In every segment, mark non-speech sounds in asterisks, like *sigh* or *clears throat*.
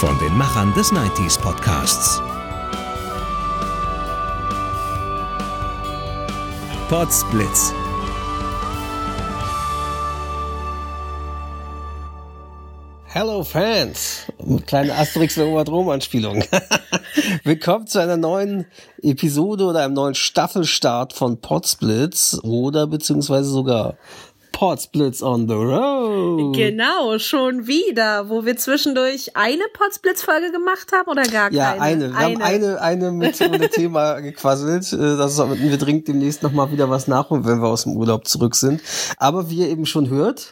Von den Machern des 90s Podcasts. Potsblitz. Hello Fans! Kleine Asterix und Oberdrom-Anspielung. *laughs* Willkommen zu einer neuen Episode oder einem neuen Staffelstart von Potsblitz oder beziehungsweise sogar Potsblitz on the Road. Genau, schon wieder, wo wir zwischendurch eine Potsblitz-Folge gemacht haben oder gar Ja, keine? eine. Wir haben eine, eine mit *laughs* ohne Thema gequasselt. Äh, Das sollten wir dringend demnächst nochmal wieder was nachholen, wenn wir aus dem Urlaub zurück sind. Aber wie ihr eben schon hört,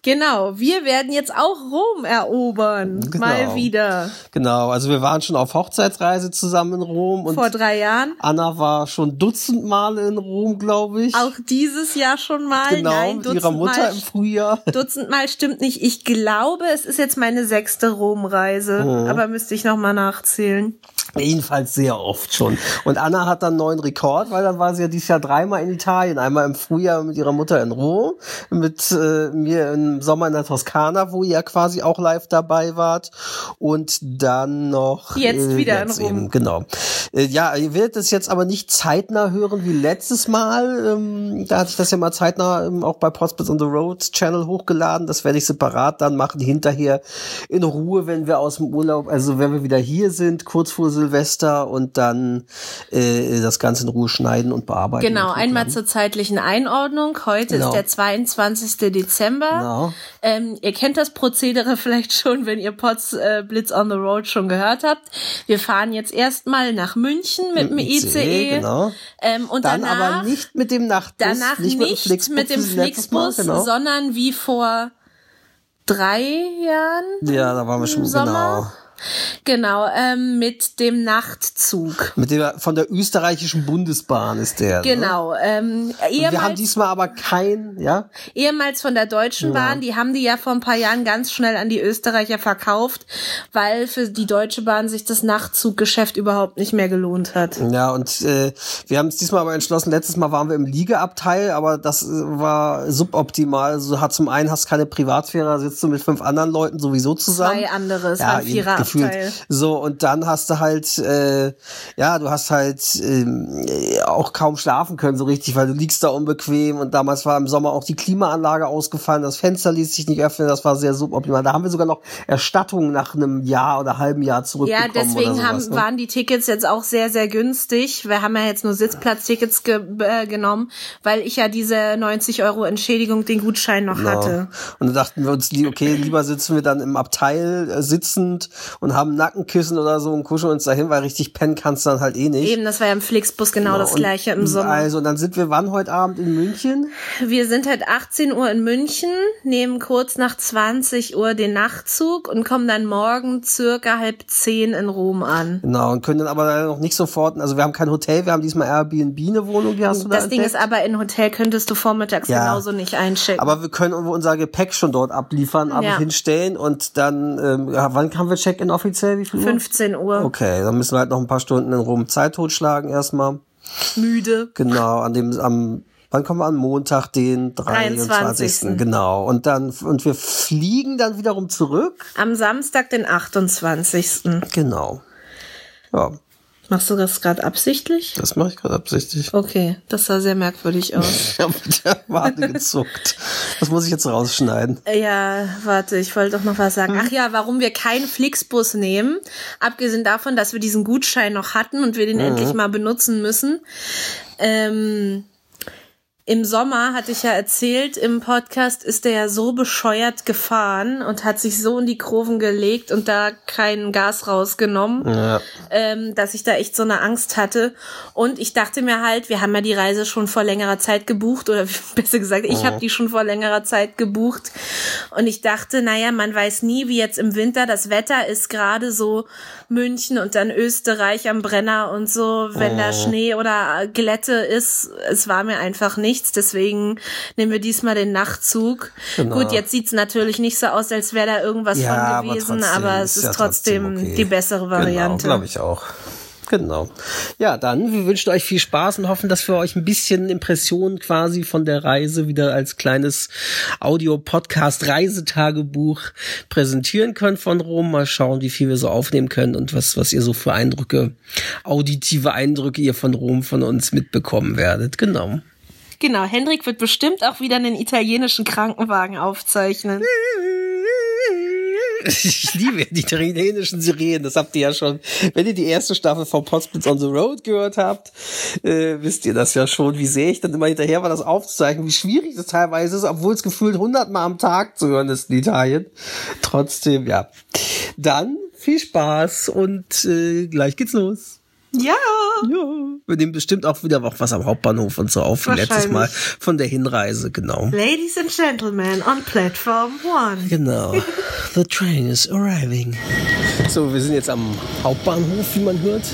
Genau, wir werden jetzt auch Rom erobern. Genau. Mal wieder. genau, also wir waren schon auf Hochzeitsreise zusammen in Rom und Vor drei Jahren. Anna war schon Dutzend Male in Rom, glaube ich. Auch dieses Jahr schon mal. genau, Nein, mit ihrer Mutter Dutzendmal- im Frühjahr. Dutzendmal stimmt nicht. Ich glaube, es ist jetzt meine sechste Rom-Reise. Mhm. Aber müsste ich nochmal nachzählen. Jedenfalls sehr oft schon. Und Anna hat dann einen neuen Rekord, weil dann war sie ja dieses Jahr dreimal in Italien. Einmal im Frühjahr mit ihrer Mutter in Rom, mit äh, mir im Sommer in der Toskana, wo ihr ja quasi auch live dabei wart. Und dann noch Jetzt wieder in jetzt Rom. Eben, genau. Äh, ja, ihr werdet es jetzt aber nicht zeitnah hören wie letztes Mal. Ähm, da hatte ich das ja mal zeitnah ähm, auch bei Prospects on the Road Channel hochgeladen. Das werde ich separat dann machen, hinterher in Ruhe, wenn wir aus dem Urlaub, also wenn wir wieder hier sind, kurz vor Silvester und dann äh, das Ganze in Ruhe schneiden und bearbeiten. Genau, und einmal zur zeitlichen Einordnung. Heute Genau. ist der 22. Dezember. Genau. Ähm, ihr kennt das Prozedere *laughs* vielleicht schon, wenn ihr Pots äh, Blitz on the Road schon gehört habt. Wir fahren jetzt erstmal nach München mit dem ICE. Genau. Ähm, und Dann danach, aber nicht mit dem Nachtbus, danach nicht, nicht, mit dem Flixbus, mit dem Flixbus, genau. sondern wie vor drei Jahren. Ja, da waren wir schon, im Sommer. genau. Genau, ähm, mit dem Nachtzug. Mit der, von der österreichischen Bundesbahn ist der. Ne? Genau. Ähm, Und wir haben ehemals, diesmal aber kein, ja, ehemals von der Deutschen Bahn, die haben die ja vor ein paar Jahren ganz schnell an die Österreicher verkauft, weil für die Deutsche Bahn sich das Nachtzuggeschäft überhaupt nicht mehr gelohnt hat. Ja, und äh, wir haben es diesmal aber entschlossen, letztes Mal waren wir im Liegeabteil, aber das äh, war suboptimal. Also hat zum einen hast keine Privatsphäre, da sitzt du mit fünf anderen Leuten sowieso zusammen. Zwei andere, es ja, war ein eben Viererabteil. Gefühlt. So, und dann hast du halt, äh, ja, du hast halt ähm, äh, auch kaum schlafen können so richtig, weil du liegst da unbequem und damals war im Sommer auch die Klimaanlage ausgefallen, das Fenster ließ sich nicht öffnen, das war sehr suboptimal. Da haben wir sogar noch Erstattung nach einem Jahr oder halben Jahr Ja, zurückbekommen deswegen oder haben, sowas, ne? waren die Tickets jetzt auch sehr, sehr günstig. Wir haben ja jetzt nur Sitzplatztickets ge äh, genommen, weil ich ja diese 90 Euro Entschädigung, den Gutschein noch Genau. hatte. Und dann dachten wir uns, okay, lieber sitzen wir dann im Abteil äh, sitzend und haben Nackenkissen oder so und kuscheln uns dahin, weil richtig pennen kannst du dann halt eh nicht. Eben, das war ja im Flixbus genau, das Und- gleiche im Sommer. Also, und dann sind wir wann heute Abend in München? Wir sind halt 18 Uhr in München, nehmen kurz nach 20 Uhr den Nachtzug und kommen dann morgen circa halb zehn in Rom an. Genau, und können dann aber noch nicht sofort, also wir haben kein Hotel, wir haben diesmal Airbnb eine Wohnung, die hast du da Das Ding ist aber, in Hotel könntest du vormittags Ja. genauso nicht einchecken. aber wir können unser Gepäck schon dort abliefern, aber Ja. hinstellen und dann, ähm, ja, wann haben wir Check-in offiziell? Wie viel Uhr? 15 Uhr, Okay, dann müssen wir halt noch ein paar Stunden in Rom Zeit totschlagen erstmal. müde. Genau, an dem, am, wann kommen wir an? Montag, den 23. 23.. Genau. Und dann, und wir fliegen dann wiederum zurück. Am Samstag, den 28. Genau. Ja, Machst du das gerade absichtlich? das mache ich gerade absichtlich. Okay, das sah sehr merkwürdig aus. *laughs* Ich habe mit der Wade *laughs* gezuckt. Das muss ich jetzt rausschneiden. Ja, warte, ich wollte doch noch was sagen. Ach ja, warum wir keinen Flixbus nehmen, abgesehen davon, dass wir diesen Gutschein noch hatten und wir den endlich mal benutzen müssen. Ähm, im Sommer, hatte ich ja erzählt, im Podcast ist der ja so bescheuert gefahren und hat sich so in die Kurven gelegt und da kein Gas rausgenommen, ja. ähm, dass ich da echt so eine Angst hatte. Und ich dachte mir halt, wir haben ja die Reise schon vor längerer Zeit gebucht oder *laughs* besser gesagt, ich oh. habe die schon vor längerer Zeit gebucht. Und ich dachte, naja, man weiß nie, wie jetzt im Winter, das Wetter ist gerade so München und dann Österreich am Brenner und so, wenn oh. da Schnee oder Glätte ist. Es war mir einfach nichts, deswegen nehmen wir diesmal den Nachtzug. Genau. Gut, jetzt sieht's natürlich nicht so aus, als wäre da irgendwas ja, von gewesen, aber, aber es ist, ja trotzdem, trotzdem okay. die bessere genau, Variante. Genau, glaube ich auch. Genau. Ja, dann, wir wünschen euch viel Spaß und hoffen, dass wir euch ein bisschen Impressionen quasi von der Reise wieder als kleines Audio-Podcast-Reisetagebuch präsentieren können von Rom. Mal schauen, wie viel wir so aufnehmen können und was, was ihr so für Eindrücke, auditive Eindrücke ihr von Rom von uns mitbekommen werdet. Genau. Genau, Hendrik wird bestimmt auch wieder einen italienischen Krankenwagen aufzeichnen. Ich liebe die italienischen Sirenen, das habt ihr ja schon. Wenn ihr die erste Staffel von Potsblitz on the Road gehört habt, äh, wisst ihr das ja schon, wie sehr ich dann immer hinterher war, das aufzuzeichnen, wie schwierig das teilweise ist, obwohl es gefühlt hundertmal am Tag zu hören ist in Italien. Trotzdem, ja. Dann viel Spaß und äh, gleich geht's los. Ja. Ja. Wir nehmen bestimmt auch wieder was am Hauptbahnhof und so auf wie letztes Mal von der Hinreise, genau. Ladies and Gentlemen on Platform One. Genau. *laughs* The train is arriving. So, wir sind jetzt am Hauptbahnhof, wie man hört.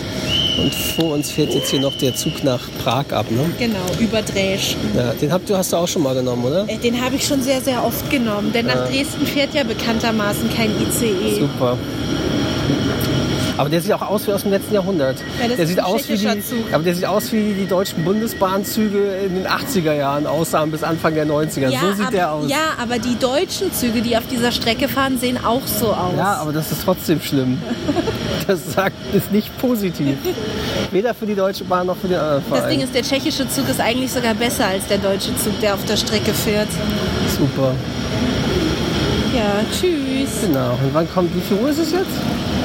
Und vor uns fährt jetzt hier noch der Zug nach Prag ab, ne? Genau, über Dresch. Ja, den hab, du hast du auch schon mal genommen, oder? Äh, den habe ich schon sehr, sehr oft genommen. Denn nach Dresden fährt ja bekanntermaßen kein ICE. Super. Aber der sieht auch aus wie aus dem letzten Jahrhundert. Ja, der sieht aus wie die, Zug. aber der sieht aus wie die deutschen Bundesbahnzüge in den 80er Jahren aussahen bis Anfang der 90er. Ja, so sieht aber, der aus. Ja, aber die deutschen Züge, die auf dieser Strecke fahren, sehen auch so aus. Ja, aber das ist trotzdem schlimm. *laughs* das sagt ist nicht positiv. Weder für die Deutsche Bahn noch für den anderen Verein. Das Ding ist, der tschechische Zug ist eigentlich sogar besser als der deutsche Zug, der auf der Strecke fährt. Super. Ja, tschüss. Genau. Und wann kommt, wie viel Uhr ist es jetzt?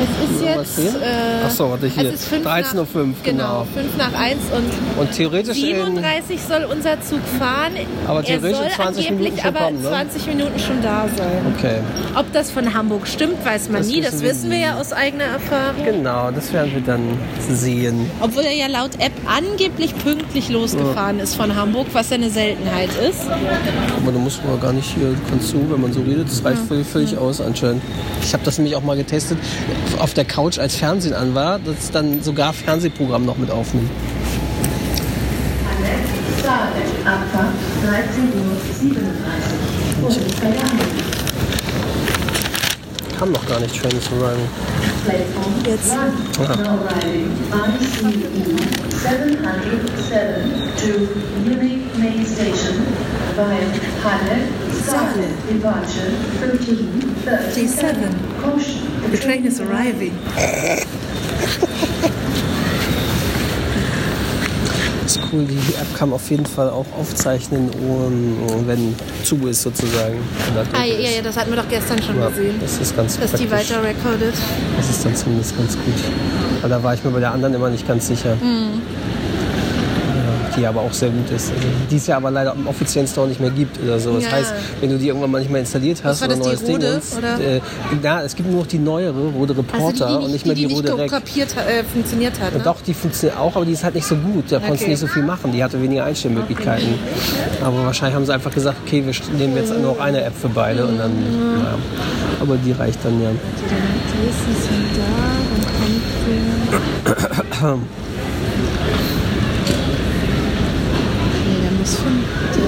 Es ist jetzt. Äh, Achso, warte hier. 13.05 Uhr. Genau, genau, 5 nach 1 und, und theoretisch 37 soll unser Zug fahren. Aber theoretisch er soll 20 Minuten schon aber kommen, ne? 20 Minuten schon da sein. Okay. Ob das von Hamburg stimmt, weiß man das nie. Das wissen wir, wir ja aus eigener Erfahrung. Genau, das werden wir dann sehen. Obwohl er ja laut App angeblich pünktlich losgefahren ja. ist von Hamburg, was ja eine Seltenheit ist. Aber da muss man gar nicht hier, kannst so, wenn man so redet, das reicht ja. völlig, völlig ja. aus anscheinend. Ich habe das nämlich auch mal getestet auf der Couch, als Fernsehen an war, dass dann sogar Fernsehprogramm noch mit aufnimmt. Abfahrt 13.37 Uhr. Kam noch gar nicht Train is arriving. Jetzt. Ja. 707 Saale, departure 1337. Caution. The train is arriving. ist cool, die App kann auf jeden Fall auch aufzeichnen, wenn zu ist sozusagen. Ah, ja, ja, das hatten wir doch gestern schon ja, gesehen. Das ist ganz Dass praktisch. die weiter recordet. Das ist dann zumindest ganz gut. Weil da war ich mir bei der anderen immer nicht ganz sicher. Mhm die aber auch sehr gut ist. Also, die es ja aber leider im offiziellen Store nicht mehr gibt oder so. Das ja. heißt, wenn du die irgendwann mal nicht mehr installiert hast oder neues Ding ist, äh, na, es gibt nur noch die neuere Rode Reporter also die, die und nicht mehr die, die Rode Rec. Kapiert, äh, funktioniert hat. Ne? Doch, die funktioniert auch, aber die ist halt nicht so gut. Da okay. konntest du nicht so viel machen. Die hatte weniger Einstellmöglichkeiten. Okay. Aber wahrscheinlich haben sie einfach gesagt, okay, wir nehmen jetzt nur noch eine App für beide und dann. Mhm. Ja. Aber die reicht dann ja. Die sind da, dann kommt *coughs* ist von da.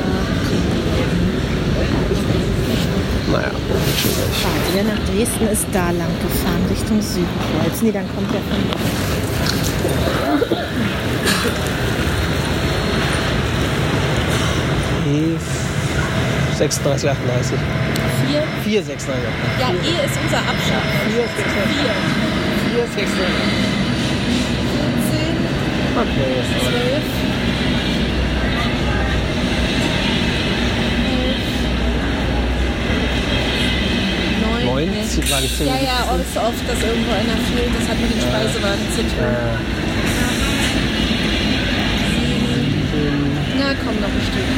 Naja, Warte, der nach Dresden ist da lang gefahren, Richtung Südkreuz. Nee, dann kommt der von da. 36, 38. 4? 4, 36. Ja, E ist unser Abstand. 4, 36. 4. 4, 36. 10. Okay, 12. Speisewagen zählen. Ja, ja, auch so oft, dass irgendwo einer fehlt, das hat mit dem Speisewagen zu tun. Sieben. Na, komm, noch ein Stück.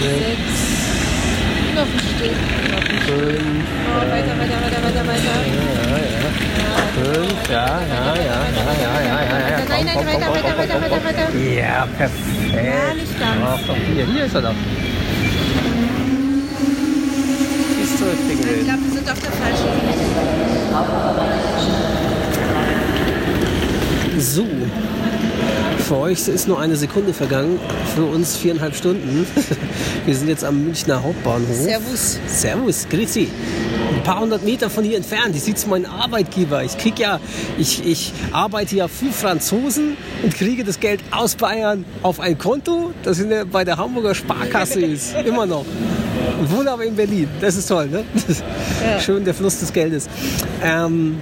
Sechs. Noch ein Stück. Noch ein Stück. Oh, weiter, weiter, weiter, weiter, weiter. Ja, ja. Fünf, ja, ja, ja, ja, ja, ja, ja. Nein, nein, weiter, weiter, weiter, weiter, weiter. Ja, perfekt. Ja, nicht ganz. Hier, hier ist er noch. Ich glaube, wir sind auf der falschen Seite. So. Für euch ist nur eine Sekunde vergangen, für uns viereinhalb Stunden. *laughs* Wir sind jetzt am Münchner Hauptbahnhof. Servus. Servus, grüezi. Ein paar hundert Meter von hier entfernt. Ich sitze mein Arbeitgeber. Ich krieg ja, ich, ich arbeite ja für Franzosen und kriege das Geld aus Bayern auf ein Konto, das in der, bei der Hamburger Sparkasse ist. *laughs* Immer noch. Und wohne aber in Berlin. Das ist toll, ne? Ja. Schön der Fluss des Geldes. Ähm,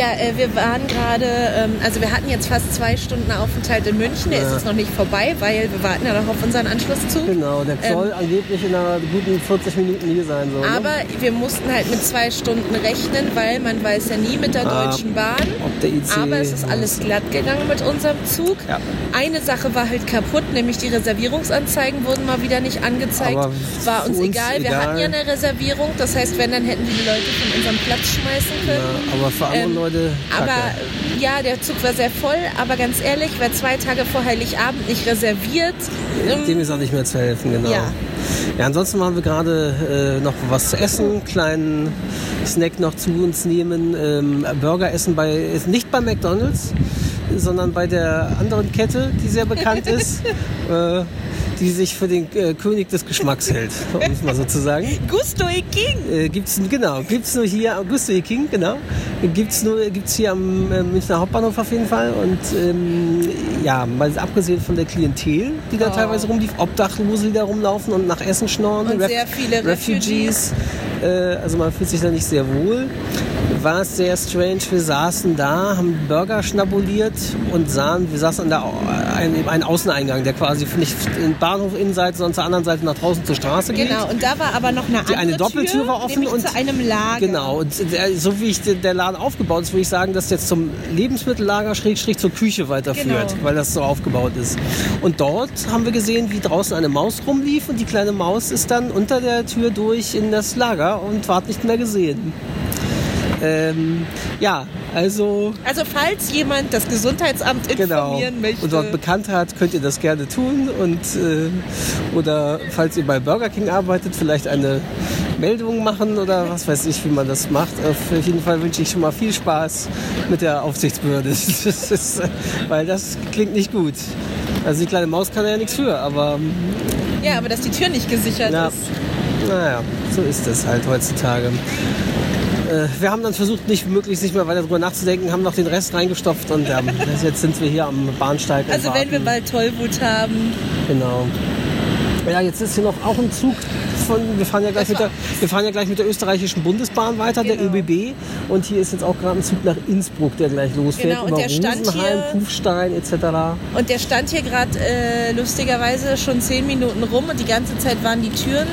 Ja, äh, wir waren gerade, ähm, also wir hatten jetzt fast zwei Stunden Aufenthalt in München. Der ist Ja. jetzt noch nicht vorbei, weil wir warten ja noch auf unseren Anschlusszug. genau, der soll angeblich in einer guten 40 Minuten hier sein. So, ne? Ähm, Aber wir mussten halt mit zwei Stunden rechnen, weil man weiß ja nie mit der Ah, Deutschen Bahn. ob der IC Aber es ist alles glatt gegangen mit unserem Zug. Ja. Eine Sache war halt kaputt, nämlich die Reservierungsanzeigen wurden mal wieder nicht angezeigt. Aber war uns, uns egal. Wir egal. hatten ja eine Reservierung. Das heißt, wenn, dann hätten wir die Leute von unserem Platz schmeißen können. Ja, aber für andere Ähm, Leute. Kacke. Aber ja, der Zug war sehr voll, aber ganz ehrlich, wer zwei Tage vor Heiligabend nicht reserviert, ähm, Dem ist auch nicht mehr zu helfen, genau. Ja. Ja, ansonsten waren wir gerade äh, noch was zu essen, kleinen Snack noch zu uns nehmen, ähm, Burger essen bei nicht bei McDonald's, sondern bei der anderen Kette, die sehr bekannt ist, *laughs* äh, die sich für den äh, König des Geschmacks hält, *laughs* um es mal so zu sagen. Gusto e King. Äh, gibt's genau, gibt's nur hier Augusto E. King, genau. Gibt's nur gibt's hier am äh, Münchner Hauptbahnhof auf jeden Fall und ähm, ja, mal abgesehen von der Klientel, die da Oh. teilweise rumlief, Obdachlose, die da rumlaufen und nach Essen schnorren, Und sehr viele Refugees. Äh, also man fühlt sich da nicht sehr wohl. War es sehr strange. Wir saßen da, haben Burger schnabuliert und sahen, wir saßen an der Au- ein, einen Außeneingang, der quasi nicht in Bahnhof Innenseite, sondern zur anderen Seite nach draußen zur Straße geht. Genau, und da war aber noch eine andere eine Doppeltür Tür, war offen und zu einem Lager. Genau, und so wie ich den- der Laden aufgebaut ist, würde ich sagen, dass jetzt zum Lebensmittellager schräg, schräg zur Küche weiterführt, Genau. weil das so aufgebaut ist. Und dort haben wir gesehen, wie draußen eine Maus rumlief und die kleine Maus ist dann unter der Tür durch in das Lager und ward nicht mehr gesehen. Ähm, ja, also Also falls jemand das Gesundheitsamt genau. informieren möchte. Und dort bekannt hat, könnt ihr das gerne tun. Und, äh, oder falls ihr bei Burger King arbeitet, vielleicht eine Meldung machen oder was weiß ich, wie man das macht. Auf jeden Fall wünsche ich schon mal viel Spaß mit der Aufsichtsbehörde. *laughs* Das ist, weil das klingt nicht gut. Also die kleine Maus kann ja nichts für, aber ja, aber dass die Tür nicht gesichert ja, ist. naja, so ist es halt heutzutage. Äh, Wir haben dann versucht, nicht möglichst nicht mehr weiter drüber nachzudenken, haben noch den Rest reingestopft und ähm, *laughs* jetzt sind wir hier am Bahnsteig. Also wenn wir bald Tollwut haben. Genau. Ja, jetzt ist hier noch auch ein Zug von, wir fahren ja gleich, mit der, wir fahren ja gleich mit der österreichischen Bundesbahn weiter, Genau. der ÖBB. Und hier ist jetzt auch gerade ein Zug nach Innsbruck, der gleich losfährt. Genau, und über der stand Rosenheim, hier- Kufstein etc. Und der stand hier gerade äh, lustigerweise schon zehn Minuten rum und die ganze Zeit waren die Türen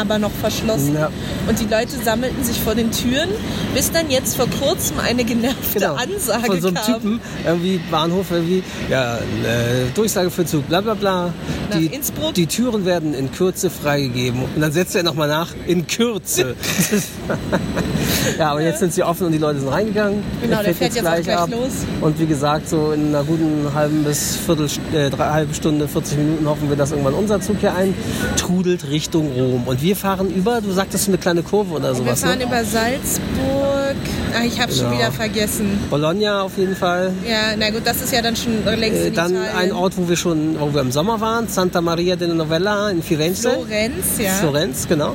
aber noch verschlossen. Ja. Und die Leute sammelten sich vor den Türen, bis dann jetzt vor kurzem eine genervte Ansage Genau. Von so einem kam. Typen, irgendwie Bahnhof, irgendwie, ja, äh, Durchsage für Zug, bla bla bla. Nach Die, Innsbruck? die Türen werden in Kürze freigegeben. Und dann setzt er nochmal nach, in Kürze. *laughs* ja, aber jetzt sind sie offen und die Leute sind reingegangen. Genau, der fährt jetzt auch gleich los. Und wie gesagt, so in einer guten halben bis Viertel, äh, halbe Stunde, 40 Minuten hoffen wir, dass irgendwann unser Zug hier eintrudelt Richtung Rom. Und wir fahren über, du sagtest eine kleine Kurve oder Wir sowas, fahren ne? über Salzburg. Ah, ich habe schon Genau. wieder vergessen. Bologna auf jeden Fall. Ja, na gut, das ist ja dann schon längst Äh, dann Italien. ein Ort, wo wir schon, wo wir im Sommer waren, Santa Maria della Novella in Firenze. Florenz, ja. Florenz, genau.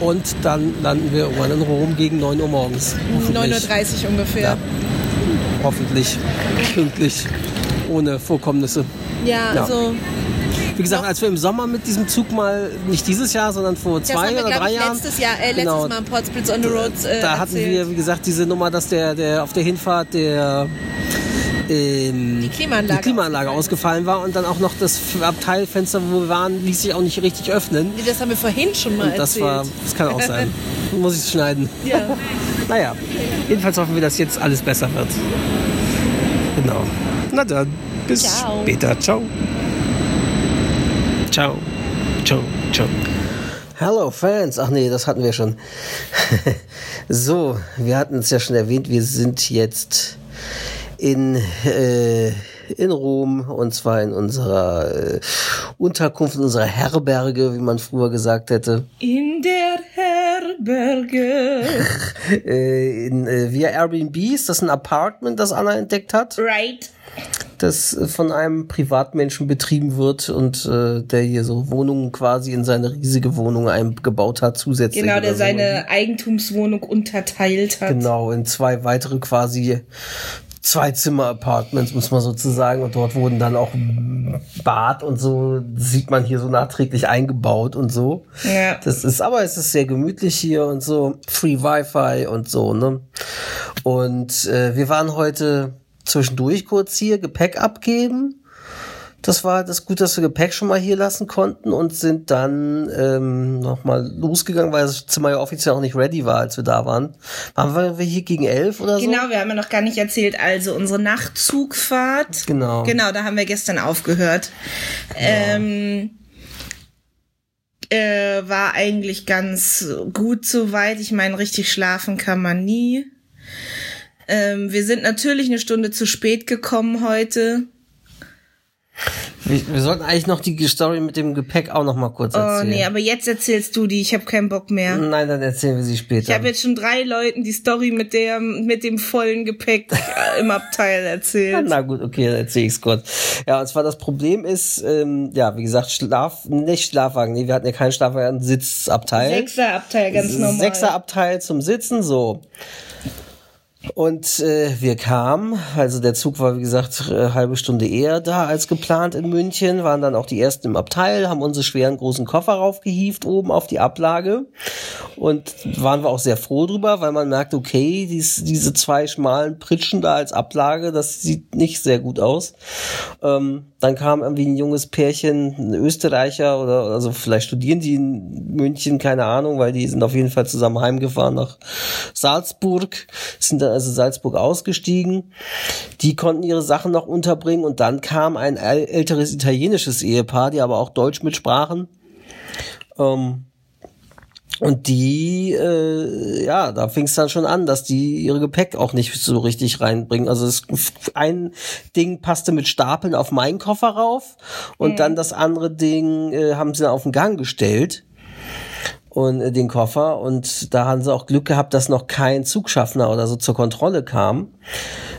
Und dann landen wir irgendwann in Rom gegen 9 Uhr morgens. 9.30 Hoffentlich. Uhr ungefähr. Ja. Hoffentlich pünktlich, ohne Vorkommnisse. Ja, Ja. also Wie gesagt, als wir im Sommer mit diesem Zug mal, nicht dieses Jahr, sondern vor das zwei haben wir, oder drei ich, Jahren. letztes Jahr, äh, letztes Genau. Mal im Potsblitz on the Road äh, da hatten erzählt. wir, wie gesagt, diese Nummer, dass der, der auf der Hinfahrt der ähm, Die Klimaanlage die Klimaanlage ausgefallen war und dann auch noch das Abteilfenster, wo wir waren, ließ sich auch nicht richtig öffnen. Nee, Das haben wir vorhin schon mal Und das erzählt. war, das kann auch sein. *laughs* Muss ich schneiden. ja. *laughs* Naja, jedenfalls hoffen wir, dass jetzt alles besser wird. Genau. Na dann, bis Ciao. später. Ciao. Ciao. Ciao. Ciao. Hello Fans. Ach nee, das hatten wir schon. *laughs* so, wir hatten es ja schon erwähnt, wir sind jetzt in, äh, in Rom und zwar in unserer äh, Unterkunft, in unserer Herberge, wie man früher gesagt hätte. In der Herberge. *laughs* äh, in, äh, via Airbnb ist das ein Apartment, das Anna entdeckt hat. Right das von einem Privatmenschen betrieben wird und äh, der hier so Wohnungen quasi in seine riesige Wohnung eingebaut hat, zusätzlich. Genau, der so. seine Eigentumswohnung unterteilt hat. Genau, in zwei weitere quasi zwei Zimmer-Apartments, muss man sozusagen. Und dort wurden dann auch Bad und so, sieht man hier so nachträglich eingebaut und so. Ja. Das ist, aber es ist sehr gemütlich hier und so. Free Wi-Fi und so, ne? Und äh, wir waren heute zwischendurch kurz hier Gepäck abgeben. Das war das gut, dass wir Gepäck schon mal hier lassen konnten und sind dann ähm, nochmal losgegangen, weil das Zimmer ja offiziell auch nicht ready war, als wir da waren. Waren wir hier gegen elf oder so? Genau, wir haben ja noch gar nicht erzählt. Also unsere Nachtzugfahrt. Genau. Genau, da haben wir gestern aufgehört. Ja. Ähm, äh, war eigentlich ganz gut soweit. Ich meine, richtig schlafen kann man nie. Ähm, wir sind natürlich eine Stunde zu spät gekommen heute. Wir, wir, sollten eigentlich noch die Story mit dem Gepäck auch noch mal kurz erzählen. Oh nee, aber jetzt erzählst du die. Ich habe keinen Bock mehr. Nein, dann erzählen wir sie später. Ich habe jetzt schon drei Leuten die Story mit der mit dem vollen Gepäck *laughs* im Abteil erzählt. Na gut, okay, dann erzähle ich's kurz. Ja, und zwar das Problem ist, ähm, ja, wie gesagt, Schlaf, nicht Schlafwagen. Nee, wir hatten ja keinen Schlafwagen, Sitzabteil. Sechserabteil, ganz normal. Sechserabteil zum Sitzen, so. Und äh, wir kamen, also der Zug war wie gesagt äh, halbe Stunde eher da als geplant in München, waren dann auch die ersten im Abteil, haben unsere schweren großen Koffer raufgehieft oben auf die Ablage und waren wir auch sehr froh drüber, weil man merkt, okay, dies, diese zwei schmalen Pritschen da als Ablage, das sieht nicht sehr gut aus. Ähm, dann kam irgendwie ein junges Pärchen, ein Österreicher oder also vielleicht studieren die in München, keine Ahnung, weil die sind auf jeden Fall zusammen heimgefahren nach Salzburg, sind dann also Salzburg ausgestiegen. Die konnten ihre Sachen noch unterbringen und dann kam ein älteres italienisches Ehepaar, die aber auch Deutsch mitsprachen. Ähm, und die, äh, ja, da fing es dann schon an, dass die ihre Gepäck auch nicht so richtig reinbringen. Also es, ein Ding passte mit Stapeln auf meinen Koffer rauf und mhm. dann das andere Ding äh, haben sie dann auf den Gang gestellt und äh, den Koffer und da haben sie auch Glück gehabt, dass noch kein Zugschaffner oder so zur Kontrolle kam.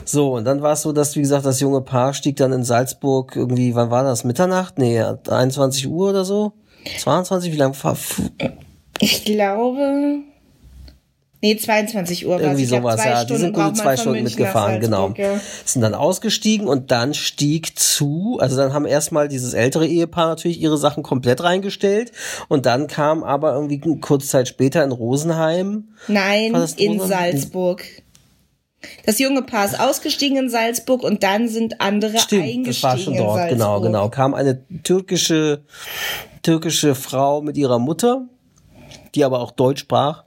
So, und dann war es so, dass, wie gesagt, das junge Paar stieg dann in Salzburg irgendwie, wann war das? Mitternacht? Nee, 21 Uhr oder so? 22? Wie lange? Ich glaube. Nee, 22 Uhr. Irgendwie sowas, ja. Die sind gute zwei Stunden mitgefahren, genau. Ja. Sind dann ausgestiegen und dann stieg zu, also dann haben erstmal dieses ältere Ehepaar natürlich ihre Sachen komplett reingestellt und dann kam aber irgendwie kurz Zeit später in Rosenheim. Nein, in Salzburg. Das junge Paar ist ausgestiegen in Salzburg und dann sind andere Stimmt, eingestiegen das war schon dort, genau, genau. Kam eine türkische, türkische Frau mit ihrer Mutter die aber auch Deutsch sprach.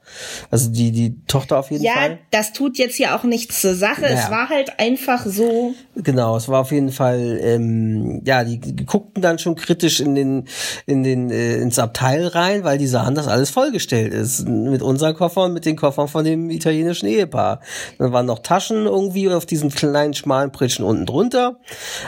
Also die, die Tochter auf jeden ja, Fall. Ja, das tut jetzt hier auch nichts zur Sache. Naja. Es war halt einfach so. Genau, es war auf jeden Fall, ähm, ja, die, die guckten dann schon kritisch in den, in den, äh, ins Abteil rein, weil die sahen, dass alles vollgestellt ist. Mit unseren Koffern, mit den Koffern von dem italienischen Ehepaar. Dann waren noch Taschen irgendwie auf diesen kleinen, schmalen Pritschen unten drunter.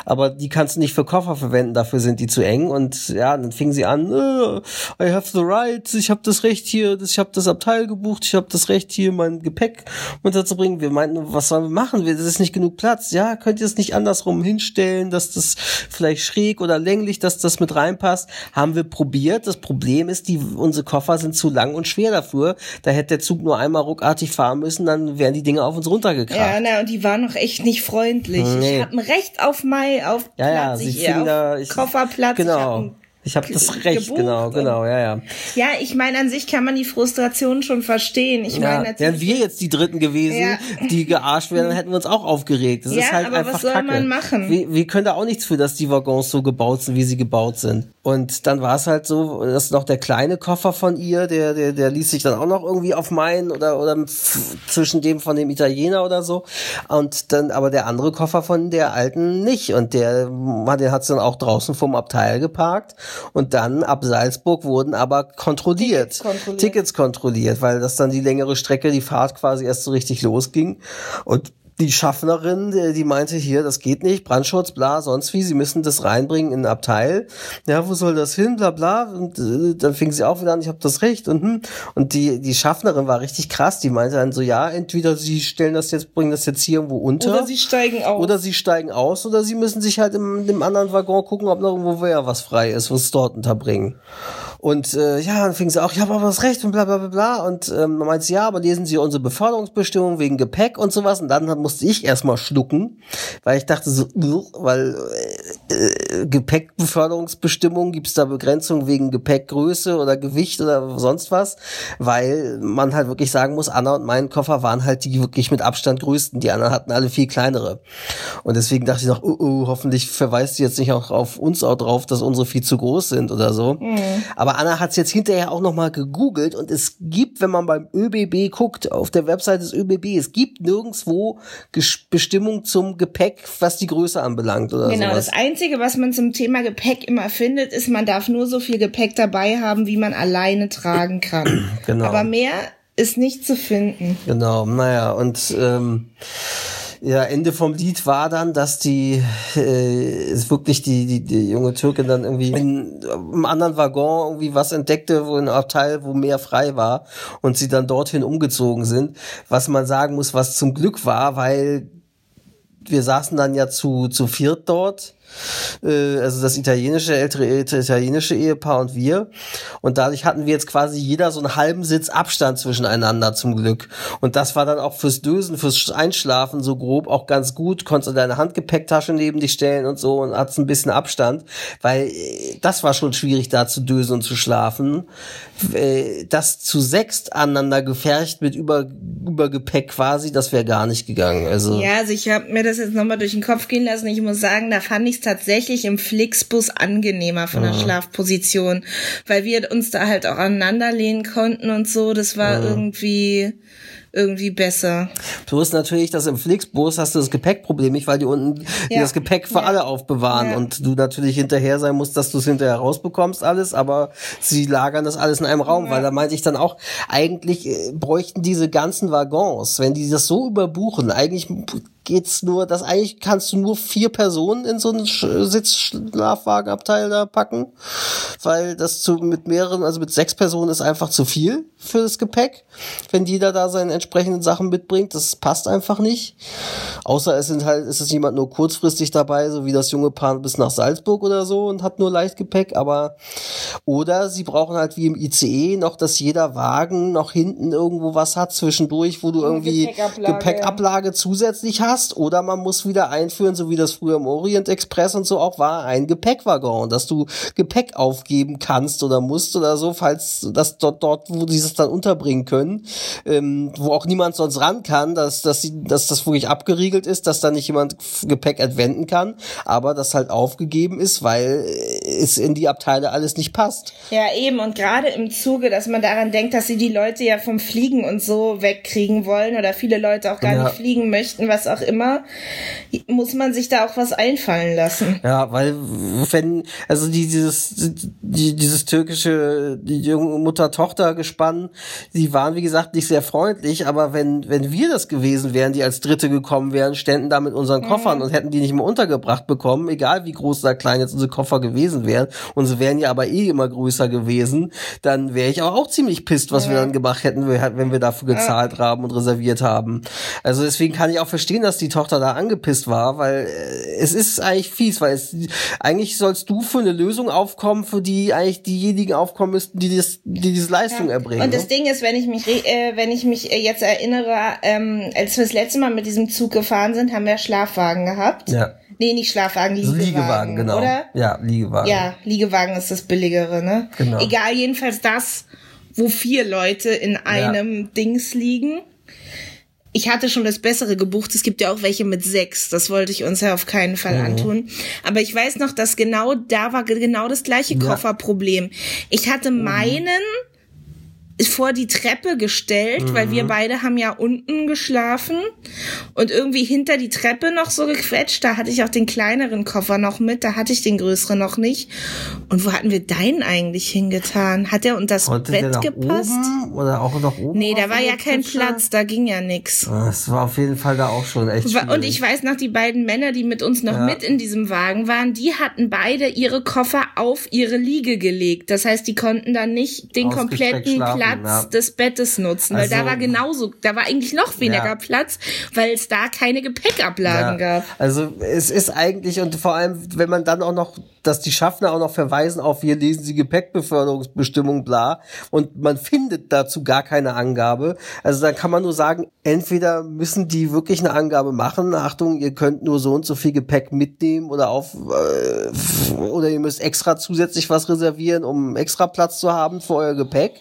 Aber die kannst du nicht für Koffer verwenden, dafür sind die zu eng. Und ja, dann fingen sie an, äh, I have the right, ich habe das Recht hier, ich habe das Abteil gebucht, ich habe das Recht hier mein Gepäck unterzubringen. Wir meinten, was sollen wir machen? Das ist nicht genug Platz. Ja, könnt ihr es nicht andersrum hinstellen, dass das vielleicht schräg oder länglich, dass das mit reinpasst? Haben wir probiert. Das Problem ist, die unsere Koffer sind zu lang und schwer dafür. Da hätte der Zug nur einmal ruckartig fahren müssen, dann wären die Dinge auf uns runtergekracht. Ja, na, und die waren noch echt nicht freundlich. Nee. Ich habe ein Recht auf Mai, auf ja, ja, Platz, ich, ich auf da, ich, Kofferplatz. Genau. Ich habe das Recht, genau, genau, ja, ja. Ja, ich meine, an sich kann man die Frustration schon verstehen. Ich ja, meine, natürlich. Wären wir jetzt die Dritten gewesen, ja. die gearscht wären, dann hätten wir uns auch aufgeregt. Das ja, ist halt aber einfach was soll Kacke. man machen? Wir, wir können da auch nichts für, dass die Waggons so gebaut sind, wie sie gebaut sind. Und dann war es halt so, dass noch der kleine Koffer von ihr, der, der, der ließ sich dann auch noch irgendwie auf meinen oder, oder zwischen dem von dem Italiener oder so. Und dann, aber der andere Koffer von der alten nicht. Und der, den hat sie dann auch draußen vom Abteil geparkt. Und dann ab Salzburg wurden aber kontrolliert. Tickets kontrolliert, Tickets kontrolliert weil das dann die längere Strecke, die Fahrt quasi erst so richtig losging. Und die Schaffnerin, die, die meinte hier, das geht nicht, Brandschutz, bla, sonst wie, sie müssen das reinbringen in ein Abteil. Ja, wo soll das hin, bla bla. Und äh, dann fing sie auch wieder an, ich habe das Recht. Und, hm. und die, die Schaffnerin war richtig krass, die meinte dann so, ja, entweder sie stellen das jetzt, bringen das jetzt hier irgendwo unter. Oder sie steigen aus. Oder sie steigen aus, oder sie müssen sich halt im, im anderen Waggon gucken, ob noch irgendwo wer was frei ist, was dort unterbringen. Und äh, ja, dann fing sie auch, ich habe aber das Recht und bla bla bla bla. Und ähm, man meinte, ja, aber lesen Sie unsere Beförderungsbestimmung wegen Gepäck und sowas. Und dann musste ich erstmal schlucken, weil ich dachte so, weil äh, äh, Gepäckbeförderungsbestimmung gibt's da Begrenzung wegen Gepäckgröße oder Gewicht oder sonst was, weil man halt wirklich sagen muss, Anna und mein Koffer waren halt die wirklich mit Abstand größten. Die anderen hatten alle viel kleinere. Und deswegen dachte ich noch, uh, uh, hoffentlich verweist sie jetzt nicht auch auf uns auch drauf, dass unsere viel zu groß sind oder so. Mhm. Aber Anna hat es jetzt hinterher auch nochmal gegoogelt und es gibt, wenn man beim ÖBB guckt, auf der Website des ÖBB, es gibt nirgendwo Bestimmung zum Gepäck, was die Größe anbelangt oder Genau, sowas. das Einzige, was man zum Thema Gepäck immer findet, ist, man darf nur so viel Gepäck dabei haben, wie man alleine tragen kann. *clears throat* genau. Aber mehr ist nicht zu finden. Genau, naja, und ähm, ja, Ende vom Lied war dann, dass die äh, ist wirklich die, die, die junge Türkin dann irgendwie in einem anderen Waggon irgendwie was entdeckte, wo ein Abteil, wo mehr frei war und sie dann dorthin umgezogen sind. Was man sagen muss, was zum Glück war, weil wir saßen dann ja zu, zu viert dort äh, also das italienische, ältere italienische Ehepaar und wir. Und dadurch hatten wir jetzt quasi jeder so einen halben Sitz Abstand zwischeneinander zum Glück. Und das war dann auch fürs Dösen, fürs Einschlafen so grob auch ganz gut. Konntest du deine Handgepäcktasche neben dich stellen und so und hattest ein bisschen Abstand, weil äh, das war schon schwierig da zu dösen und zu schlafen. Äh, das zu sechst aneinander gefercht mit über, Übergepäck quasi, das wäre gar nicht gegangen. Also ja, also ich habe mir das jetzt nochmal durch den Kopf gehen lassen. Ich muss sagen, da fand ich es tatsächlich im Flixbus angenehmer von der mhm. Schlafposition, weil wir uns da halt auch aneinander lehnen konnten und so. Das war mhm. irgendwie irgendwie besser. Du hast natürlich, dass im Flixbus hast du das Gepäckproblem nicht, weil die unten ja. das Gepäck für ja. alle aufbewahren ja. und du natürlich hinterher sein musst, dass du es hinterher rausbekommst alles, aber sie lagern das alles in einem Raum, weil da meinte ich dann auch, eigentlich äh, bräuchten diese ganzen Waggons, wenn die das so überbuchen, eigentlich geht's nur, das eigentlich kannst du nur vier Personen in so einen Sitzschlafwagenabteil da packen, weil das zu mit mehreren, also mit sechs Personen ist einfach zu viel für das Gepäck, wenn jeder da seine entsprechenden Sachen mitbringt, das passt einfach nicht. Außer es sind halt, ist es jemand nur kurzfristig dabei, so wie das junge Paar bis nach Salzburg oder so und hat nur Leichtgepäck, aber oder sie brauchen halt wie im ICE noch, dass jeder Wagen noch hinten irgendwo was hat zwischendurch, wo du irgendwie Gepäckablage, Gepäckablage zusätzlich hast hast oder man muss wieder einführen, so wie das früher im Orient Express und so auch war, ein Gepäckwaggon, dass du Gepäck aufgeben kannst oder musst oder so, falls das dort, dort, wo die es dann unterbringen können, ähm, wo auch niemand sonst ran kann, dass, dass, sie, dass das wirklich abgeriegelt ist, dass da nicht jemand Gepäck entwenden kann, aber das halt aufgegeben ist, weil es in die Abteile alles nicht passt. Ja, eben. Und gerade im Zuge, dass man daran denkt, dass sie die Leute ja vom Fliegen und so wegkriegen wollen oder viele Leute auch gar ja. nicht fliegen möchten, was auch immer, muss man sich da auch was einfallen lassen. Ja, weil wenn, also dieses, die, dieses türkische, die junge Mutter-Tochter-Gespann, die waren, wie gesagt, nicht sehr freundlich, aber wenn, wenn wir das gewesen wären, die als Dritte gekommen wären, ständen da mit unseren Koffern mhm. und hätten die nicht mehr untergebracht bekommen, egal wie groß oder klein jetzt unsere Koffer gewesen wären, und sie wären ja aber eh immer größer gewesen, dann wäre ich aber auch ziemlich pisst, was ja. wir dann gemacht hätten, wenn wir dafür gezahlt haben und reserviert haben. Also deswegen kann ich auch verstehen, dass die Tochter da angepisst war, weil äh, es ist eigentlich fies, weil es, eigentlich sollst du für eine Lösung aufkommen, für die eigentlich diejenigen aufkommen müssten, die, das, die diese Leistung ja. erbringen. Und das ne? Ding ist, wenn ich mich, äh, wenn ich mich äh, jetzt erinnere, ähm, als wir das letzte Mal mit diesem Zug gefahren sind, haben wir Schlafwagen gehabt. Ja. Nee, nicht Schlafwagen, Liegewagen. Liegewagen, genau. Oder? Ja, Liegewagen. Ja, Liegewagen ist das billigere, ne? Genau. Egal, jedenfalls das, wo vier Leute in einem ja. Dings liegen ich hatte schon das Bessere gebucht. Es gibt ja auch welche mit sechs. Das wollte ich uns ja auf keinen Fall mhm. antun. Aber ich weiß noch, dass genau da war genau das gleiche Kofferproblem. Ich hatte mhm. meinen vor die Treppe gestellt, mhm. weil wir mhm. beide haben ja unten geschlafen und irgendwie hinter die Treppe noch so gequetscht. Da hatte ich auch den kleineren Koffer noch mit, da hatte ich den größeren noch nicht. Und wo hatten wir deinen eigentlich hingetan? Hat der unter das Konnte Bett gepasst? Oben oder auch noch oben? Nee, da war ja kein Kutsche? Platz, da ging ja nix. Das war auf jeden Fall da auch schon echt schwierig. Und ich weiß noch, die beiden Männer, die mit uns noch ja. mit in diesem Wagen waren, die hatten beide ihre Koffer auf ihre Liege gelegt. Das heißt, die konnten dann nicht den kompletten Platz ja. des Bettes nutzen, weil also, da war genauso, da war eigentlich noch weniger ja. Platz, weil es da keine Gepäckablagen gab. Also es ist eigentlich und vor allem, wenn man dann auch noch, dass die Schaffner auch noch verweisen auf, hier lesen Sie Gepäckbeförderungsbestimmung, bla, und man findet dazu gar keine Angabe. Also dann kann man nur sagen, entweder müssen die wirklich eine Angabe machen, Achtung, ihr könnt nur so und so viel Gepäck mitnehmen oder auf äh, oder ihr müsst extra zusätzlich was reservieren, um extra Platz zu haben für euer Gepäck.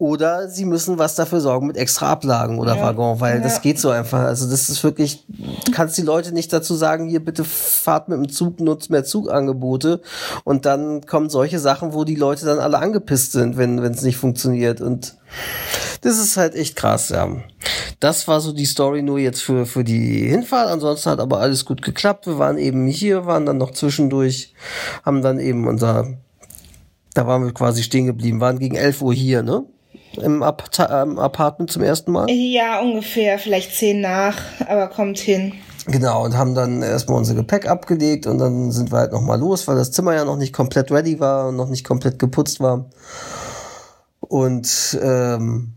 Oder sie müssen was dafür sorgen mit extra Ablagen oder ja. Waggon, weil ja. das geht so einfach. Also das ist wirklich, du kannst die Leute nicht dazu sagen, hier bitte fahrt mit dem Zug, nutzt mehr Zugangebote. Und dann kommen solche Sachen, wo die Leute dann alle angepisst sind, wenn es nicht funktioniert. Und das ist halt echt krass, ja. Das war so die Story nur jetzt für, für die Hinfahrt. Ansonsten hat aber alles gut geklappt. Wir waren eben hier, waren dann noch zwischendurch, haben dann eben unser, da waren wir quasi stehen geblieben, waren gegen 11 Uhr hier, ne? Im Apartment zum ersten Mal? Ja, ungefähr, vielleicht zehn nach, aber kommt hin. Genau, und haben dann erstmal unser Gepäck abgelegt und dann sind wir halt nochmal los, weil das Zimmer ja noch nicht komplett ready war und noch nicht komplett geputzt war. Und ähm,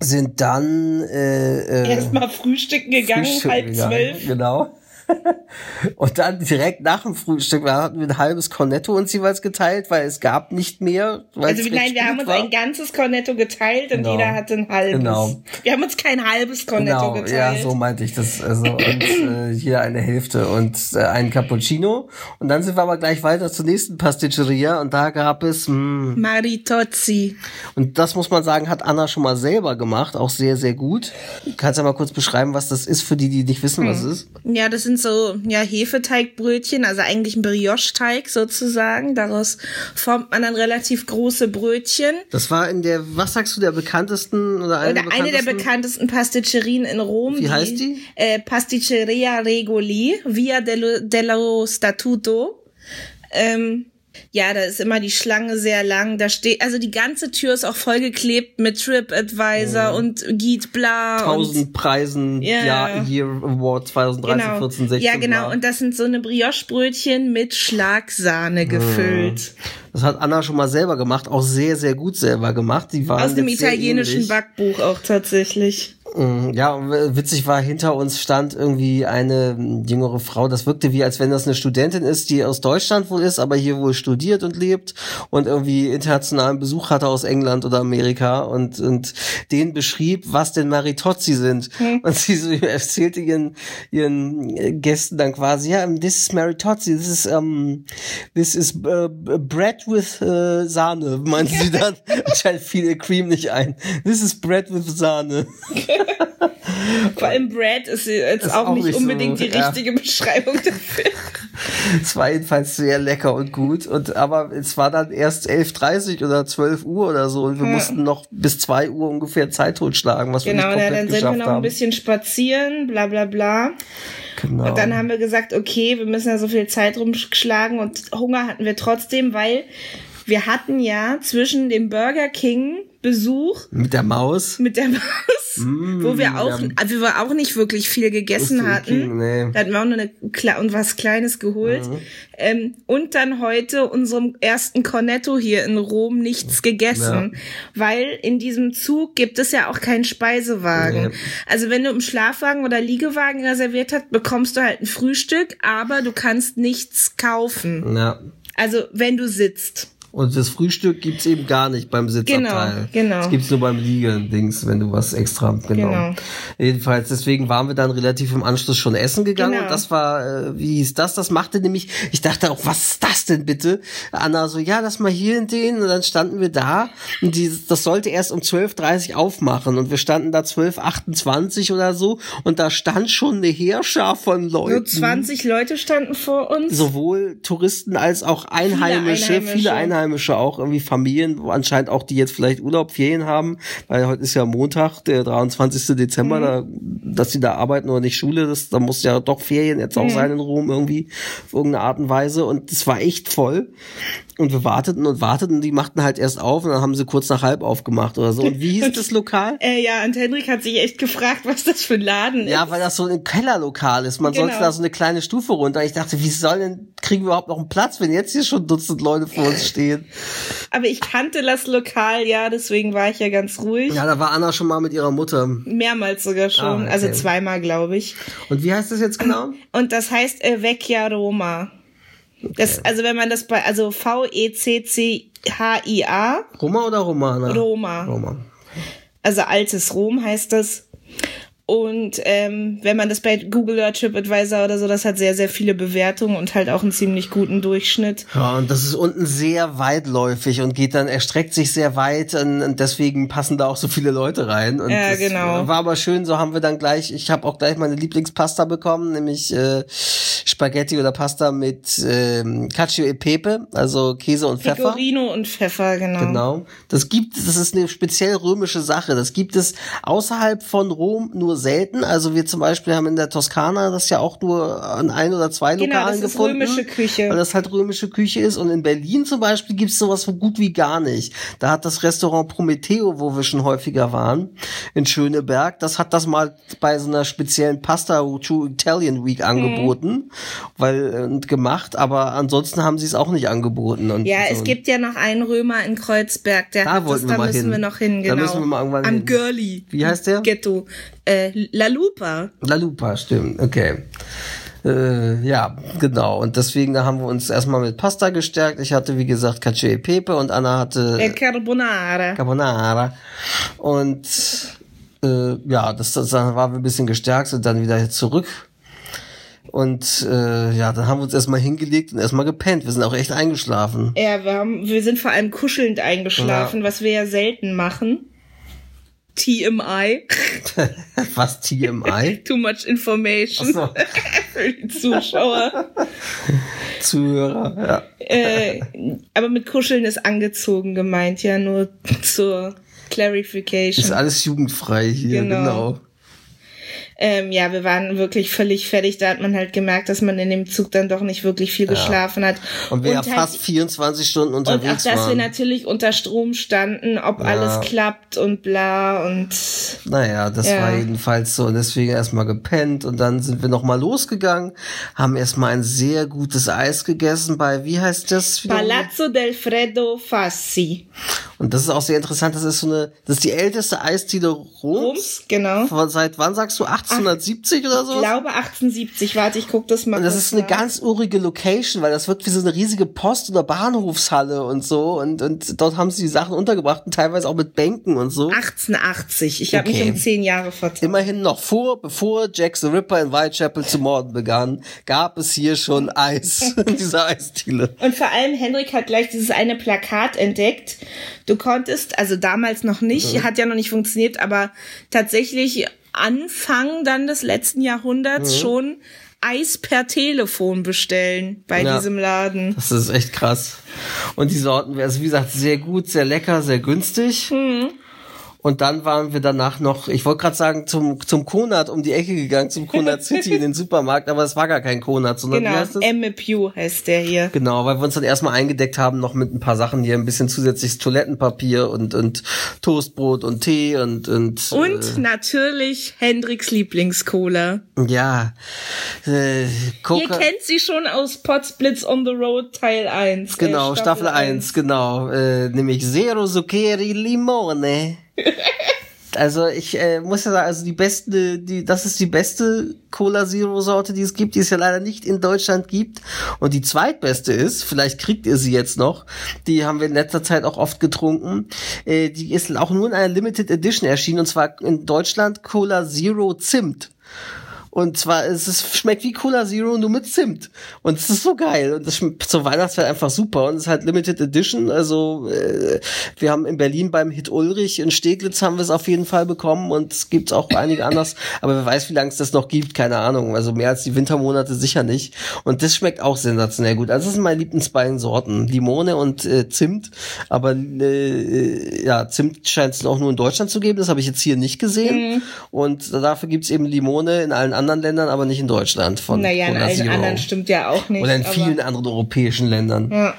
sind dann äh, äh, erstmal frühstücken gegangen, frühstücken halb gegangen, zwölf. Genau. Und dann direkt nach dem Frühstück hatten wir ein halbes Cornetto uns jeweils geteilt, weil es gab nicht mehr. Also nein, wir haben uns war. ein ganzes Cornetto geteilt und genau. jeder hatte ein halbes. Genau. Wir haben uns kein halbes Cornetto genau. geteilt. Ja, so meinte ich das. Also und äh, jeder eine Hälfte und äh, ein Cappuccino. Und dann sind wir aber gleich weiter zur nächsten Pasticceria und da gab es mh, hm, Maritozzi. Und das muss man sagen, hat Anna schon mal selber gemacht, auch sehr sehr gut. Kannst du mal kurz beschreiben, was das ist für die, die nicht wissen, hm. was es ist? Ja, das sind sind so ja Hefeteigbrötchen, also eigentlich ein Brioche-Teig sozusagen. Daraus formt man dann relativ große Brötchen. Das war in der, was sagst du, der bekanntesten oder eine, oder eine der bekanntesten Pasticcerien in Rom. Wie die, heißt die? Äh, Pasticceria Regoli, Via dello, dello Statuto. Ähm, ja, da ist immer die Schlange sehr lang. Da steht, also die ganze Tür ist auch vollgeklebt mit TripAdvisor mhm. und Guide Bla. Tausend Preisen, ja, ja, Year Award 2013, genau. 14, 16. Ja, genau. Bla. Und das sind so eine Brioche-Brötchen mit Schlagsahne mhm. gefüllt. Das hat Anna schon mal selber gemacht, auch sehr, sehr gut selber gemacht. Die waren Aus dem italienischen Backbuch auch tatsächlich. Mm, ja, witzig war, hinter uns stand irgendwie eine jüngere Frau. Das wirkte wie, als wenn das eine Studentin ist, die aus Deutschland wohl ist, aber hier wohl studiert und lebt und irgendwie internationalen Besuch hatte aus England oder Amerika und, und den beschrieb, was denn Maritozzi sind. Hm. Und sie so *laughs* erzählte ihren, ihren Gästen dann quasi, ja, this is Maritozzi, this is, um, this is uh, bread with uh, Sahne, meinte sie dann. *laughs* Anscheinend fiel ihr Cream nicht ein. This is bread with Sahne. *laughs* Vor allem Brad ist jetzt ist auch, auch, nicht, nicht unbedingt so, die richtige ja. Beschreibung dafür. *laughs* es war jedenfalls sehr lecker und gut. Und aber es war dann erst 11.30 oder 12 Uhr oder so. Und wir ja. mussten noch bis 2 Uhr ungefähr Zeit totschlagen, was genau, wir nicht komplett ja, dann sind wir noch haben. ein bisschen spazieren, bla bla bla. Genau. Und dann haben wir gesagt, okay, wir müssen ja so viel Zeit rumschlagen und Hunger hatten wir trotzdem, weil wir hatten ja zwischen dem Burger King Besuch. Mit der Maus? Mit der Maus. Mm, wo wir auch, ja. also wir auch nicht wirklich viel gegessen hatten. King, nee. Da hatten wir auch nur eine, und was Kleines geholt. Mhm. Ähm, und dann heute unserem ersten Cornetto hier in Rom nichts gegessen. Ja. Weil in diesem Zug gibt es ja auch keinen Speisewagen. Nee. Also wenn du im Schlafwagen oder Liegewagen reserviert hast, bekommst du halt ein Frühstück, aber du kannst nichts kaufen. Ja. Also wenn du sitzt. Und das Frühstück gibt's eben gar nicht beim Sitzabteil. Genau, genau. Das gibt's nur beim Liegen-Dings, wenn du was extra, genau. genau. Jedenfalls, deswegen waren wir dann relativ im Anschluss schon essen gegangen genau. und das war, äh, wie hieß das? Das machte nämlich, ich dachte auch, was ist das denn bitte? Anna so, ja, lass mal hier in den und dann standen wir da und die, das sollte erst um 12.30 aufmachen und wir standen da 12.28 oder so und da stand schon eine Heerschar von Leuten. So 20 Leute standen vor uns. Sowohl Touristen als auch Einheimische, viele Einheimische, viele Einheimische Einheimische auch irgendwie Familien, anscheinend auch die jetzt vielleicht Urlaub, Ferien haben, weil heute ist ja Montag, der 23. Dezember, mhm. da, dass die da arbeiten oder nicht Schule, das, da muss ja doch Ferien jetzt auch mhm. sein in Rom irgendwie, auf irgendeine Art und Weise und es war echt voll und wir warteten und warteten, die machten halt erst auf und dann haben sie kurz nach halb aufgemacht oder so. Und wie hieß das Lokal? *laughs* äh, ja, und Hendrik hat sich echt gefragt, was das für ein Laden ist. Ja, weil das so ein Kellerlokal ist. Man genau. sollte da so eine kleine Stufe runter. Ich dachte, wie soll denn, kriegen wir überhaupt noch einen Platz, wenn jetzt hier schon Dutzend Leute vor uns stehen? Aber ich kannte das Lokal, ja, deswegen war ich ja ganz ruhig. Ja, da war Anna schon mal mit ihrer Mutter. Mehrmals sogar schon, ah, okay. also zweimal, glaube ich. Und wie heißt das jetzt genau? Und das heißt äh, Vecchia Roma. Das, also wenn man das bei, also V-E-C-C-H-I-A. Roma oder Romana? Roma. Roma. Also altes Rom heißt das. Und ähm, wenn man das bei Google oder TripAdvisor oder so, das hat sehr, sehr viele Bewertungen und halt auch einen ziemlich guten Durchschnitt. Ja, und das ist unten sehr weitläufig und geht dann, erstreckt sich sehr weit und, und deswegen passen da auch so viele Leute rein. Und ja, genau. War aber schön, so haben wir dann gleich, ich habe auch gleich meine Lieblingspasta bekommen, nämlich äh, Spaghetti oder Pasta mit ähm, Cacio e Pepe, also Käse und Pfeffer. Pecorino und Pfeffer, genau. Genau. Das gibt, das ist eine speziell römische Sache. Das gibt es außerhalb von Rom nur selten. Also wir zum Beispiel haben in der Toskana das ja auch nur an ein oder zwei genau, Lokalen das ist gefunden. römische Küche. Weil das halt römische Küche ist. Und in Berlin zum Beispiel gibt es sowas so gut wie gar nicht. Da hat das Restaurant Prometheo, wo wir schon häufiger waren, in Schöneberg, das hat das mal bei so einer speziellen Pasta to Italian Week angeboten. Mhm weil und gemacht, aber ansonsten haben sie es auch nicht angeboten. Und ja, so. es gibt ja noch einen Römer in Kreuzberg, der da hat das, da müssen hin. wir noch hin, genau. Da müssen wir mal irgendwann Am hin. Girlie. Wie heißt der? Ghetto. Äh, La Lupa. La Lupa, stimmt, okay. Äh, ja, genau. Und deswegen haben wir uns erstmal mit Pasta gestärkt. Ich hatte, wie gesagt, Cacio e Pepe und Anna hatte äh, Carbonara. Carbonara. Und äh, ja, das, das wir ein bisschen gestärkt und dann wieder zurück und äh, ja, dann haben wir uns erstmal hingelegt und erstmal gepennt. Wir sind auch echt eingeschlafen. Ja, wir, haben, wir sind vor allem kuschelnd eingeschlafen, ja. was wir ja selten machen. TMI. *laughs* Was TMI? *laughs* Too much information. So. *laughs* Für die Zuschauer. Zuhörer, ja. Äh, aber mit Kuscheln ist angezogen gemeint, ja, nur zur Clarification. Ist alles jugendfrei hier, genau. genau. Ähm, ja, wir waren wirklich völlig fertig. Da hat man halt gemerkt, dass man in dem Zug dann doch nicht wirklich viel geschlafen ja. hat. Und wir und ja halt, fast 24 Stunden unterwegs waren. Und auch, dass waren. wir natürlich unter Strom standen, ob ja. alles klappt und bla und. Naja, das ja. war jedenfalls so. Und deswegen erstmal gepennt und dann sind wir nochmal losgegangen, haben erstmal ein sehr gutes Eis gegessen bei, wie heißt das? Palazzo del Freddo Fassi. Und das ist auch sehr interessant. Das ist so eine, das ist die älteste Eisdiele Roms. Roms, genau. Von seit wann sagst du? 1870 oder so? Ich glaube 1870. Warte, ich guck das mal. Und das ist eine nach. ganz urige Location, weil das wirkt wie so eine riesige Post- oder Bahnhofshalle und so. Und, und dort haben sie die Sachen untergebracht und teilweise auch mit Bänken und so. 1880. Ich habe okay. mich um zehn Jahre vertan. Immerhin noch vor, bevor Jack the Ripper in Whitechapel zu morden begann, gab es hier schon Eis *laughs* in dieser Eisdiele. Und vor allem Hendrik hat gleich dieses eine Plakat entdeckt. Du konntest, also damals noch nicht, mhm. hat ja noch nicht funktioniert, aber tatsächlich Anfang dann des letzten Jahrhunderts mhm. schon Eis per Telefon bestellen bei ja, diesem Laden. Das ist echt krass. Und die Sorten, also wie gesagt, sehr gut, sehr lecker, sehr günstig. Mhm. Und dann waren wir danach noch, ich wollte gerade sagen, zum, zum Konat um die Ecke gegangen, zum Konat *laughs* City in den Supermarkt, aber es war gar kein Konat, sondern genau, wie heißt das? MPU heißt der hier. Genau, weil wir uns dann erstmal eingedeckt haben, noch mit ein paar Sachen hier, ein bisschen zusätzliches Toilettenpapier und, und Toastbrot und Tee und, und, und äh, natürlich Hendricks Lieblingscola. Ja. Äh, Coca Ihr kennt sie schon aus Potsblitz on the Road Teil 1. Äh, genau, Staffel, Staffel 1, 1, genau. Äh, nämlich Zero Zuccheri Limone. *laughs* Also ich äh, muss ja sagen, also die beste, die, das ist die beste Cola Zero Sorte, die es gibt, die es ja leider nicht in Deutschland gibt. Und die zweitbeste ist, vielleicht kriegt ihr sie jetzt noch, die haben wir in letzter Zeit auch oft getrunken. Äh, die ist auch nur in einer Limited Edition erschienen und zwar in Deutschland Cola Zero Zimt. Und zwar, es ist, schmeckt wie Cola Zero, nur mit Zimt. Und es ist so geil. Und das schmeckt zur Weihnachtszeit einfach super. Und es ist halt Limited Edition. Also, äh, wir haben in Berlin beim Hit Ulrich in Steglitz haben wir es auf jeden Fall bekommen. Und es gibt auch einige anders. Aber wer weiß, wie lange es das noch gibt, keine Ahnung. Also mehr als die Wintermonate sicher nicht. Und das schmeckt auch sensationell gut. Also, das sind meine beiden Sorten. Limone und äh, Zimt. Aber, äh, ja, Zimt scheint es auch nur in Deutschland zu geben. Das habe ich jetzt hier nicht gesehen. Mhm. Und dafür gibt's eben Limone in allen anderen Ländern, aber nicht in Deutschland. Von naja, in allen anderen stimmt ja auch nicht. Oder in vielen anderen europäischen Ländern. Ja.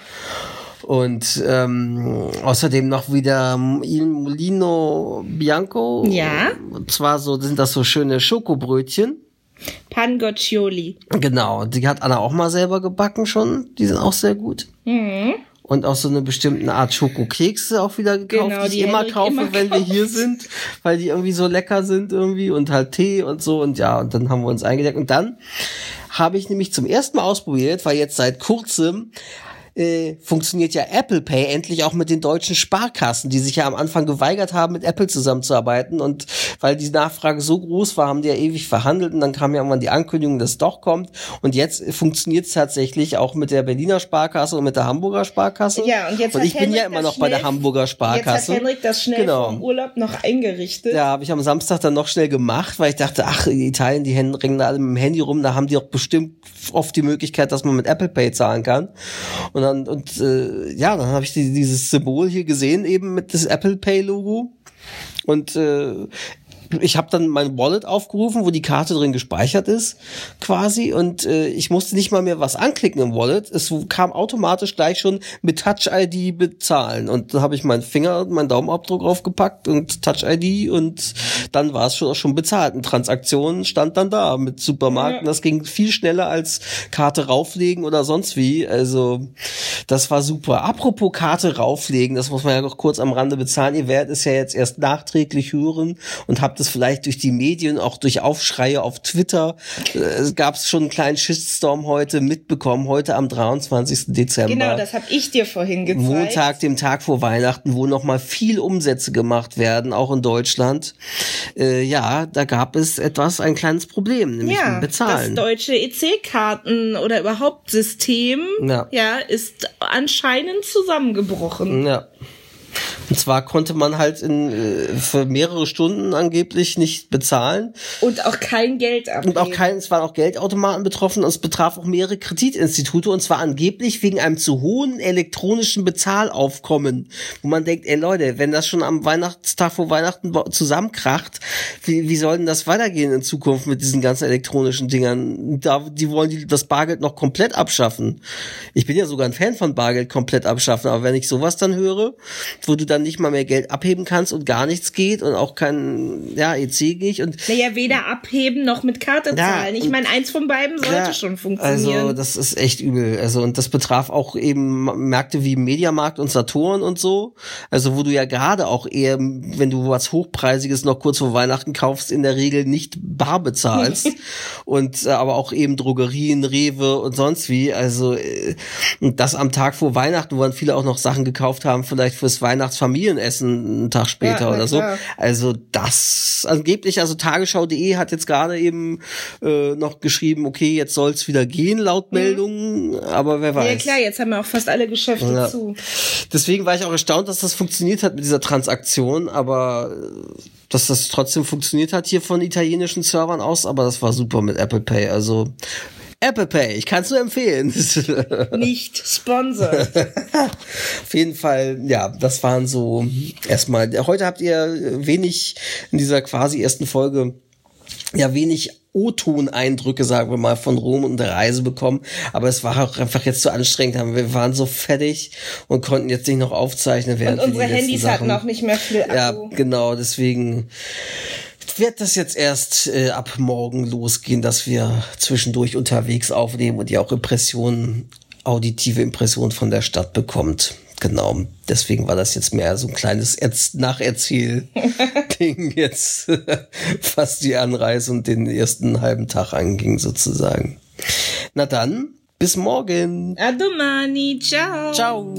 Und ähm, außerdem noch wieder Il Molino Bianco. Ja. Und zwar so sind das so schöne Schokobrötchen. Pangoccioli. Genau, die hat Anna auch mal selber gebacken schon. Die sind auch sehr gut. Mhm und auch so eine bestimmte Art Schokokekse auch wieder gekauft, genau, die, die ich immer kaufe, immer wenn kauft. wir hier sind, weil die irgendwie so lecker sind irgendwie und halt Tee und so und ja, und dann haben wir uns eingedeckt und dann habe ich nämlich zum ersten Mal ausprobiert, weil jetzt seit kurzem äh, funktioniert ja Apple Pay endlich auch mit den deutschen Sparkassen, die sich ja am Anfang geweigert haben, mit Apple zusammenzuarbeiten. Und weil die Nachfrage so groß war, haben die ja ewig verhandelt und dann kam ja irgendwann die Ankündigung, dass es doch kommt. Und jetzt funktioniert es tatsächlich auch mit der Berliner Sparkasse und mit der Hamburger Sparkasse. Ja, und jetzt und ich bin Henrik ja immer noch bei der Hamburger Sparkasse. Jetzt hat Henrik das schnell genau. vom Urlaub noch eingerichtet. Ja, habe ich am Samstag dann noch schnell gemacht, weil ich dachte, ach, in Italien, die Hände ringen da alle mit dem Handy rum, da haben die auch bestimmt oft die Möglichkeit, dass man mit Apple Pay zahlen kann. Und dann und äh, ja, dann habe ich die, dieses Symbol hier gesehen eben mit das Apple Pay Logo. Und äh, ich habe dann mein Wallet aufgerufen, wo die Karte drin gespeichert ist, quasi. Und äh, ich musste nicht mal mehr was anklicken im Wallet. Es kam automatisch gleich schon mit Touch ID bezahlen. Und da habe ich meinen Finger und meinen Daumenabdruck draufgepackt und Touch ID und dann war es schon auch schon bezahlt. Eine Transaktion stand dann da mit Supermarkten. Ja. Das ging viel schneller als Karte rauflegen oder sonst wie. Also das war super. Apropos Karte rauflegen, das muss man ja noch kurz am Rande bezahlen. Ihr werdet es ja jetzt erst nachträglich hören und habt es vielleicht durch die Medien, auch durch Aufschreie auf Twitter, äh, es gab schon einen kleinen Shitstorm heute mitbekommen, heute am 23. Dezember. Genau, das habe ich dir vorhin gezeigt. Montag, dem Tag vor Weihnachten, wo nochmal viel Umsätze gemacht werden, auch in Deutschland. Äh, ja, da gab es etwas, ein kleines Problem, nämlich ja, Bezahlen. Das deutsche EC-Karten oder überhaupt System, ja. ja, ist anscheinend zusammengebrochen. Ja. Und zwar konnte man halt in, äh, für mehrere Stunden angeblich nicht bezahlen. Und auch kein Geld abgeben. Und auch kein, es waren auch Geldautomaten betroffen und es betraf auch mehrere Kreditinstitute und zwar angeblich wegen einem zu hohen elektronischen Bezahlaufkommen. Wo man denkt, ey Leute, wenn das schon am Weihnachtstag vor Weihnachten zusammenkracht, wie, wie soll denn das weitergehen in Zukunft mit diesen ganzen elektronischen Dingern? Da, die wollen die, das Bargeld noch komplett abschaffen. Ich bin ja sogar ein Fan von Bargeld komplett abschaffen, aber wenn ich sowas dann höre, wo du dann nicht mal mehr Geld abheben kannst und gar nichts geht und auch kein ja, EC nicht und naja, weder abheben noch mit Karte ja, zahlen. Ich meine, eins von beiden sollte ja, schon funktionieren. Also, das ist echt übel. Also, und das betraf auch eben Märkte wie Mediamarkt und Saturn und so. Also, wo du ja gerade auch eher, wenn du was Hochpreisiges noch kurz vor Weihnachten kaufst, in der Regel nicht bar bezahlst. *laughs* und äh, aber auch eben Drogerien, Rewe und sonst wie. Also, äh, und das am Tag vor Weihnachten, wo dann viele auch noch Sachen gekauft haben, vielleicht fürs Weihnachtsfamilienessen einen Tag später ja, oder so. Also das angeblich, also Tagesschau.de hat jetzt gerade eben äh, noch geschrieben, okay, jetzt soll es wieder gehen laut mhm. Meldungen, mhm. aber wer weiß. Ja klar, jetzt haben wir auch fast alle Geschäfte ja. zu. Deswegen war ich auch erstaunt, dass das funktioniert hat mit dieser Transaktion, aber äh, dass das trotzdem funktioniert hat hier von italienischen Servern aus, aber das war super mit Apple Pay. Also Apple Pay, ich kann es nur empfehlen. *laughs* Nicht sponsor. Auf jeden Fall, ja, das waren so erstmal. Heute habt ihr wenig in dieser quasi ersten Folge ja wenig O-Ton-Eindrücke, sagen wir mal, von Rom und der Reise bekommen. Aber es war auch einfach jetzt zu anstrengend. Wir waren so fertig und konnten jetzt nicht noch aufzeichnen. Während und unsere Handys Sachen. hatten auch nicht mehr viel Akku. Ja, genau. Deswegen wird das jetzt erst äh, ab morgen losgehen, dass wir zwischendurch unterwegs aufnehmen und ihr auch Impressionen, auditive Impressionen von der Stadt bekommt. Genau. Deswegen war das jetzt mehr so ein kleines Nacherzähl-Ding *laughs* jetzt, *laughs* was die Anreise und den ersten halben Tag anging sozusagen. Na dann, bis morgen. A domani. Ciao. Ciao.